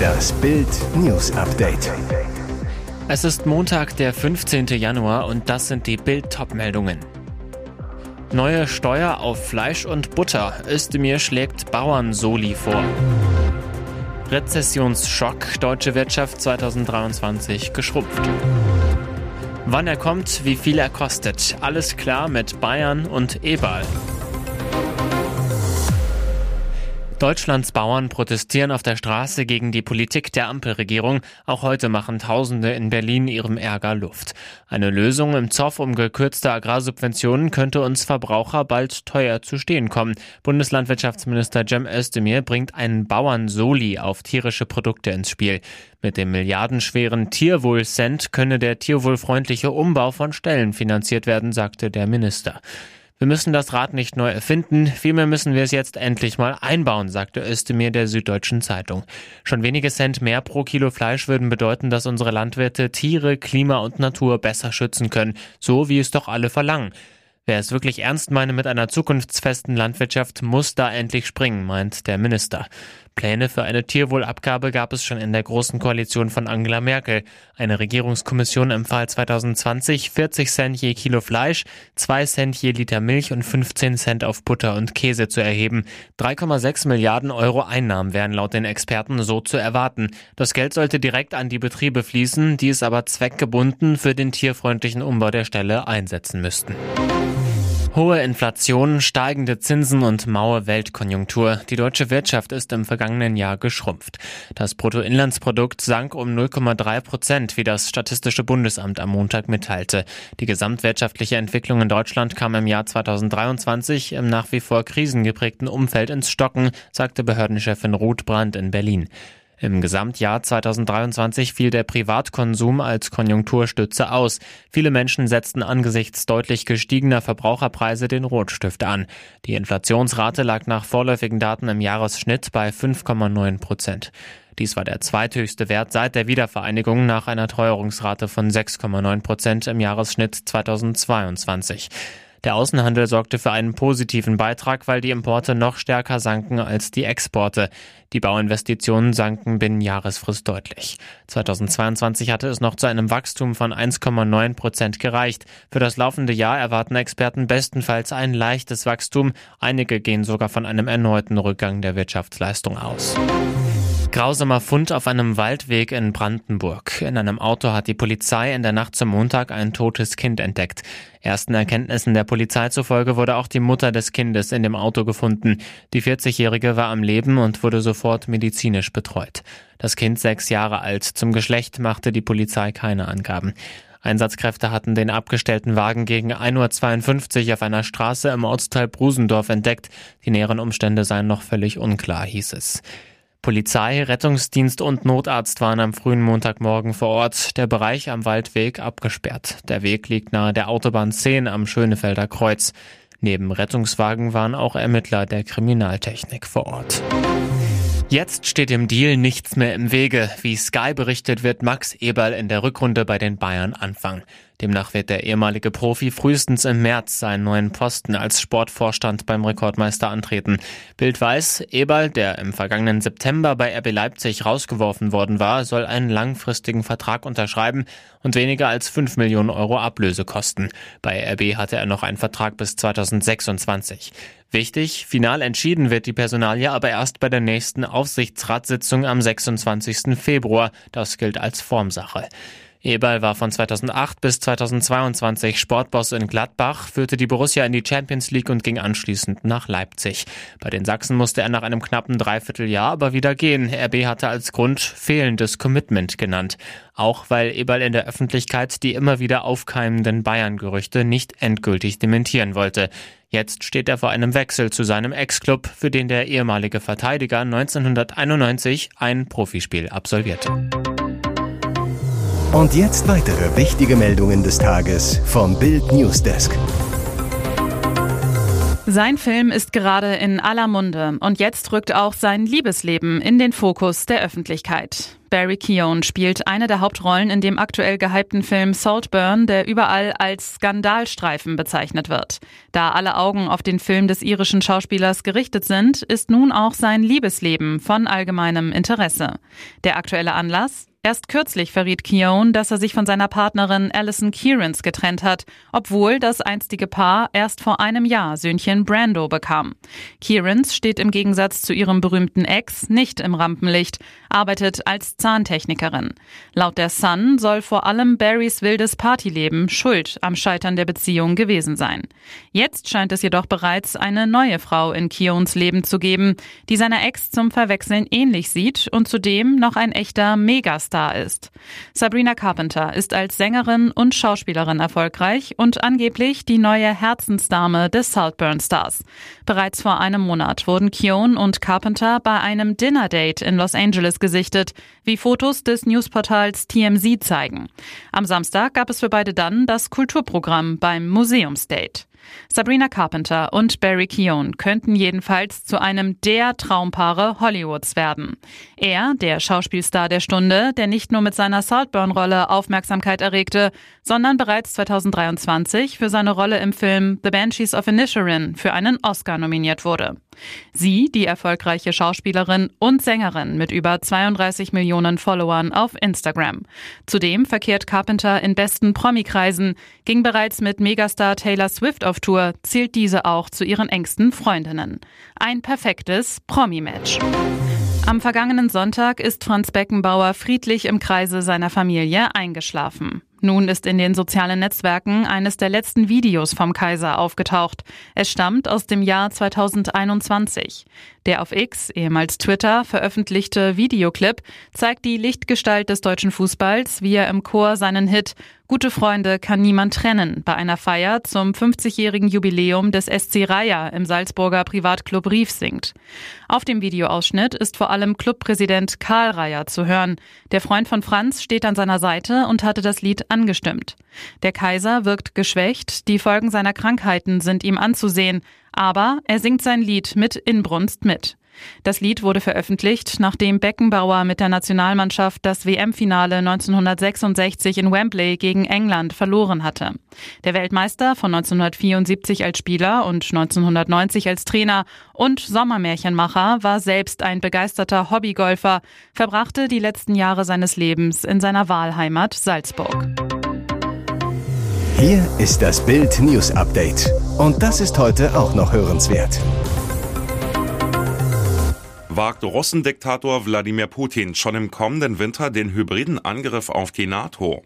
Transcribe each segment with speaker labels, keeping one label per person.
Speaker 1: Das Bild News Update.
Speaker 2: Es ist Montag, der 15. Januar und das sind die Bild meldungen Neue Steuer auf Fleisch und Butter. Özdemir schlägt Bauern-Soli vor. Rezessionsschock. Deutsche Wirtschaft 2023 geschrumpft. Wann er kommt, wie viel er kostet. Alles klar mit Bayern und Ebal. Deutschlands Bauern protestieren auf der Straße gegen die Politik der Ampelregierung. Auch heute machen Tausende in Berlin ihrem Ärger Luft. Eine Lösung im Zoff um gekürzte Agrarsubventionen könnte uns Verbraucher bald teuer zu stehen kommen. Bundeslandwirtschaftsminister Cem Özdemir bringt einen Bauern-Soli auf tierische Produkte ins Spiel. Mit dem milliardenschweren Tierwohl-Cent könne der tierwohlfreundliche Umbau von Stellen finanziert werden, sagte der Minister. Wir müssen das Rad nicht neu erfinden, vielmehr müssen wir es jetzt endlich mal einbauen, sagte Özdemir der Süddeutschen Zeitung. Schon wenige Cent mehr pro Kilo Fleisch würden bedeuten, dass unsere Landwirte Tiere, Klima und Natur besser schützen können, so wie es doch alle verlangen. Wer es wirklich ernst meine mit einer zukunftsfesten Landwirtschaft, muss da endlich springen, meint der Minister. Pläne für eine Tierwohlabgabe gab es schon in der Großen Koalition von Angela Merkel. Eine Regierungskommission empfahl 2020 40 Cent je Kilo Fleisch, 2 Cent je Liter Milch und 15 Cent auf Butter und Käse zu erheben. 3,6 Milliarden Euro Einnahmen wären laut den Experten so zu erwarten. Das Geld sollte direkt an die Betriebe fließen, die es aber zweckgebunden für den tierfreundlichen Umbau der Stelle einsetzen müssten. Hohe Inflation, steigende Zinsen und maue Weltkonjunktur. Die deutsche Wirtschaft ist im vergangenen Jahr geschrumpft. Das Bruttoinlandsprodukt sank um 0,3 Prozent, wie das Statistische Bundesamt am Montag mitteilte. Die gesamtwirtschaftliche Entwicklung in Deutschland kam im Jahr 2023 im nach wie vor krisengeprägten Umfeld ins Stocken, sagte Behördenchefin Ruth Brandt in Berlin. Im Gesamtjahr 2023 fiel der Privatkonsum als Konjunkturstütze aus. Viele Menschen setzten angesichts deutlich gestiegener Verbraucherpreise den Rotstift an. Die Inflationsrate lag nach vorläufigen Daten im Jahresschnitt bei 5,9 Prozent. Dies war der zweithöchste Wert seit der Wiedervereinigung nach einer Teuerungsrate von 6,9 Prozent im Jahresschnitt 2022. Der Außenhandel sorgte für einen positiven Beitrag, weil die Importe noch stärker sanken als die Exporte. Die Bauinvestitionen sanken binnen Jahresfrist deutlich. 2022 hatte es noch zu einem Wachstum von 1,9 Prozent gereicht. Für das laufende Jahr erwarten Experten bestenfalls ein leichtes Wachstum. Einige gehen sogar von einem erneuten Rückgang der Wirtschaftsleistung aus. Grausamer Fund auf einem Waldweg in Brandenburg. In einem Auto hat die Polizei in der Nacht zum Montag ein totes Kind entdeckt. Ersten Erkenntnissen der Polizei zufolge wurde auch die Mutter des Kindes in dem Auto gefunden. Die 40-Jährige war am Leben und wurde sofort medizinisch betreut. Das Kind sechs Jahre alt. Zum Geschlecht machte die Polizei keine Angaben. Einsatzkräfte hatten den abgestellten Wagen gegen 1.52 Uhr auf einer Straße im Ortsteil Brusendorf entdeckt. Die näheren Umstände seien noch völlig unklar, hieß es. Polizei, Rettungsdienst und Notarzt waren am frühen Montagmorgen vor Ort. Der Bereich am Waldweg abgesperrt. Der Weg liegt nahe der Autobahn 10 am Schönefelder Kreuz. Neben Rettungswagen waren auch Ermittler der Kriminaltechnik vor Ort. Jetzt steht dem Deal nichts mehr im Wege. Wie Sky berichtet, wird Max Eberl in der Rückrunde bei den Bayern anfangen. Demnach wird der ehemalige Profi frühestens im März seinen neuen Posten als Sportvorstand beim Rekordmeister antreten. Bild weiß, Eberl, der im vergangenen September bei RB Leipzig rausgeworfen worden war, soll einen langfristigen Vertrag unterschreiben und weniger als 5 Millionen Euro Ablöse kosten. Bei RB hatte er noch einen Vertrag bis 2026. Wichtig, final entschieden wird die Personalie aber erst bei der nächsten Aufsichtsratssitzung am 26. Februar. Das gilt als Formsache. Eberl war von 2008 bis 2022 Sportboss in Gladbach, führte die Borussia in die Champions League und ging anschließend nach Leipzig. Bei den Sachsen musste er nach einem knappen Dreivierteljahr aber wieder gehen. RB hatte als Grund fehlendes Commitment genannt. Auch weil Eberl in der Öffentlichkeit die immer wieder aufkeimenden Bayern-Gerüchte nicht endgültig dementieren wollte. Jetzt steht er vor einem Wechsel zu seinem Ex-Club, für den der ehemalige Verteidiger 1991 ein Profispiel absolvierte.
Speaker 1: Und jetzt weitere wichtige Meldungen des Tages vom Bild Newsdesk.
Speaker 3: Sein Film ist gerade in aller Munde und jetzt rückt auch sein Liebesleben in den Fokus der Öffentlichkeit. Barry Keoghan spielt eine der Hauptrollen in dem aktuell gehypten Film Saltburn, der überall als Skandalstreifen bezeichnet wird. Da alle Augen auf den Film des irischen Schauspielers gerichtet sind, ist nun auch sein Liebesleben von allgemeinem Interesse. Der aktuelle Anlass? Erst kürzlich verriet Keown, dass er sich von seiner Partnerin Alison Kierans getrennt hat, obwohl das einstige Paar erst vor einem Jahr Söhnchen Brando bekam. Kierans steht im Gegensatz zu ihrem berühmten Ex nicht im Rampenlicht, arbeitet als Zahntechnikerin. Laut der Sun soll vor allem Barrys wildes Partyleben schuld am Scheitern der Beziehung gewesen sein. Jetzt scheint es jedoch bereits eine neue Frau in Keowns Leben zu geben, die seiner Ex zum Verwechseln ähnlich sieht und zudem noch ein echter Megastar Star ist. Sabrina Carpenter ist als Sängerin und Schauspielerin erfolgreich und angeblich die neue Herzensdame des Saltburn Stars. Bereits vor einem Monat wurden Keown und Carpenter bei einem Dinner-Date in Los Angeles gesichtet, wie Fotos des Newsportals TMZ zeigen. Am Samstag gab es für beide dann das Kulturprogramm beim Museumsdate. Sabrina Carpenter und Barry Keoghan könnten jedenfalls zu einem der Traumpaare Hollywoods werden. Er, der Schauspielstar der Stunde, der nicht nur mit seiner Saltburn-Rolle Aufmerksamkeit erregte, sondern bereits 2023 für seine Rolle im Film The Banshees of Inisherin für einen Oscar nominiert wurde. Sie, die erfolgreiche Schauspielerin und Sängerin mit über 32 Millionen Followern auf Instagram. Zudem verkehrt Carpenter in besten Promi-Kreisen, ging bereits mit Megastar Taylor Swift auf Tour, zählt diese auch zu ihren engsten Freundinnen. Ein perfektes Promi-Match. Am vergangenen Sonntag ist Franz Beckenbauer friedlich im Kreise seiner Familie eingeschlafen. Nun ist in den sozialen Netzwerken eines der letzten Videos vom Kaiser aufgetaucht. Es stammt aus dem Jahr 2021. Der auf X, ehemals Twitter, veröffentlichte Videoclip zeigt die Lichtgestalt des deutschen Fußballs, wie er im Chor seinen Hit Gute Freunde kann niemand trennen bei einer Feier zum 50-jährigen Jubiläum des SC Raya im Salzburger Privatclub Rief singt. Auf dem Videoausschnitt ist vor allem Clubpräsident Karl Raya zu hören. Der Freund von Franz steht an seiner Seite und hatte das Lied angestimmt. Der Kaiser wirkt geschwächt, die Folgen seiner Krankheiten sind ihm anzusehen, aber er singt sein Lied mit Inbrunst mit. Das Lied wurde veröffentlicht, nachdem Beckenbauer mit der Nationalmannschaft das WM-Finale 1966 in Wembley gegen England verloren hatte. Der Weltmeister von 1974 als Spieler und 1990 als Trainer und Sommermärchenmacher war selbst ein begeisterter Hobbygolfer, verbrachte die letzten Jahre seines Lebens in seiner Wahlheimat Salzburg.
Speaker 1: Hier ist das Bild News Update. Und das ist heute auch noch hörenswert
Speaker 4: wagt Russendiktator Wladimir Putin schon im kommenden Winter den hybriden Angriff auf die NATO.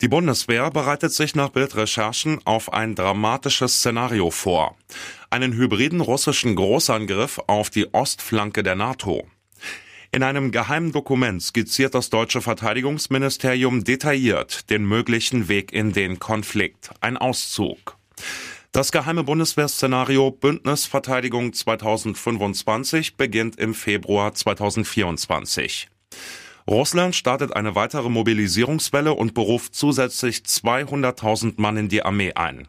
Speaker 4: Die Bundeswehr bereitet sich nach Bildrecherchen auf ein dramatisches Szenario vor. Einen hybriden russischen Großangriff auf die Ostflanke der NATO. In einem geheimen Dokument skizziert das deutsche Verteidigungsministerium detailliert den möglichen Weg in den Konflikt. Ein Auszug. Das geheime Bundeswehrszenario Bündnisverteidigung 2025 beginnt im Februar 2024. Russland startet eine weitere Mobilisierungswelle und beruft zusätzlich 200.000 Mann in die Armee ein.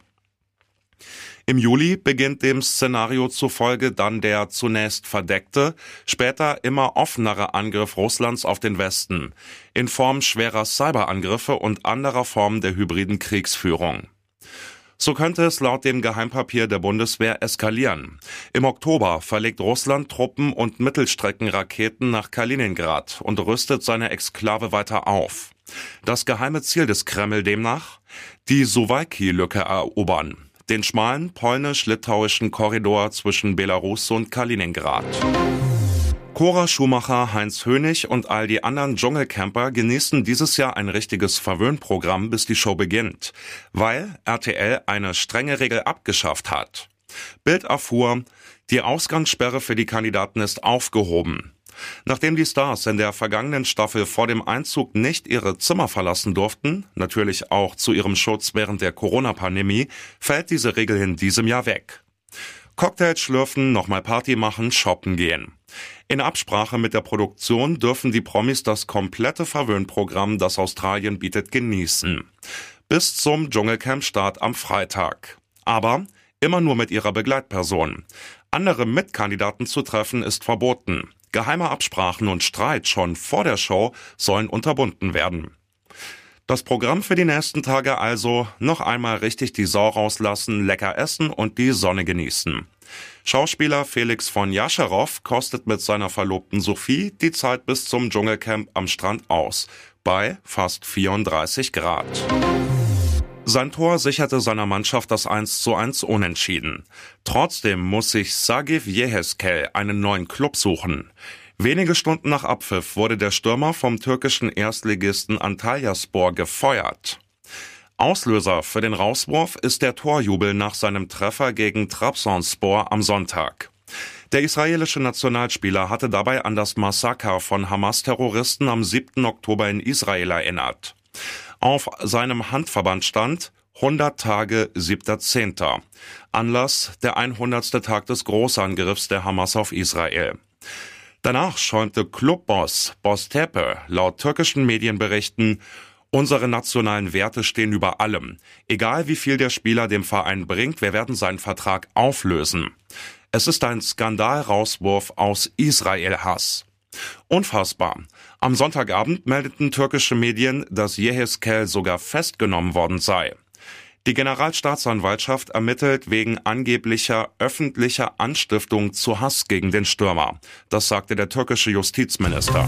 Speaker 4: Im Juli beginnt dem Szenario zufolge dann der zunächst verdeckte, später immer offenere Angriff Russlands auf den Westen in Form schwerer Cyberangriffe und anderer Formen der hybriden Kriegsführung. So könnte es laut dem Geheimpapier der Bundeswehr eskalieren. Im Oktober verlegt Russland Truppen und Mittelstreckenraketen nach Kaliningrad und rüstet seine Exklave weiter auf. Das geheime Ziel des Kreml demnach? Die Suwalki-Lücke erobern. Den schmalen polnisch-litauischen Korridor zwischen Belarus und Kaliningrad. Cora Schumacher, Heinz Hönig und all die anderen Dschungelcamper genießen dieses Jahr ein richtiges Verwöhnprogramm, bis die Show beginnt, weil RTL eine strenge Regel abgeschafft hat. Bild erfuhr, die Ausgangssperre für die Kandidaten ist aufgehoben. Nachdem die Stars in der vergangenen Staffel vor dem Einzug nicht ihre Zimmer verlassen durften, natürlich auch zu ihrem Schutz während der Corona-Pandemie, fällt diese Regel in diesem Jahr weg. Cocktails schlürfen, nochmal Party machen, shoppen gehen. In Absprache mit der Produktion dürfen die Promis das komplette Verwöhnprogramm, das Australien bietet, genießen. Bis zum Dschungelcamp-Start am Freitag. Aber immer nur mit ihrer Begleitperson. Andere Mitkandidaten zu treffen ist verboten. Geheime Absprachen und Streit schon vor der Show sollen unterbunden werden. Das Programm für die nächsten Tage also noch einmal richtig die Sau rauslassen, lecker essen und die Sonne genießen. Schauspieler Felix von Jascherow kostet mit seiner Verlobten Sophie die Zeit bis zum Dschungelcamp am Strand aus, bei fast 34 Grad. Sein Tor sicherte seiner Mannschaft das 1 zu 1 unentschieden. Trotzdem muss sich Sagiv Yeheskel einen neuen Club suchen. Wenige Stunden nach Abpfiff wurde der Stürmer vom türkischen Erstligisten Antalyaspor gefeuert. Auslöser für den Rauswurf ist der Torjubel nach seinem Treffer gegen Trabzonspor am Sonntag. Der israelische Nationalspieler hatte dabei an das Massaker von Hamas-Terroristen am 7. Oktober in Israel erinnert. Auf seinem Handverband stand 100 Tage 7.10. Anlass der 100. Tag des Großangriffs der Hamas auf Israel. Danach schäumte Clubboss Boss Tepe laut türkischen Medienberichten Unsere nationalen Werte stehen über allem. Egal wie viel der Spieler dem Verein bringt, wir werden seinen Vertrag auflösen. Es ist ein Skandalrauswurf aus Israel-Hass. Unfassbar. Am Sonntagabend meldeten türkische Medien, dass Yeheskel sogar festgenommen worden sei. Die Generalstaatsanwaltschaft ermittelt wegen angeblicher öffentlicher Anstiftung zu Hass gegen den Stürmer. Das sagte der türkische Justizminister.